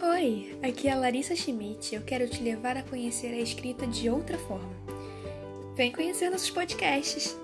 Oi, aqui é a Larissa Schmidt. Eu quero te levar a conhecer a escrita de outra forma. Vem conhecer nossos podcasts.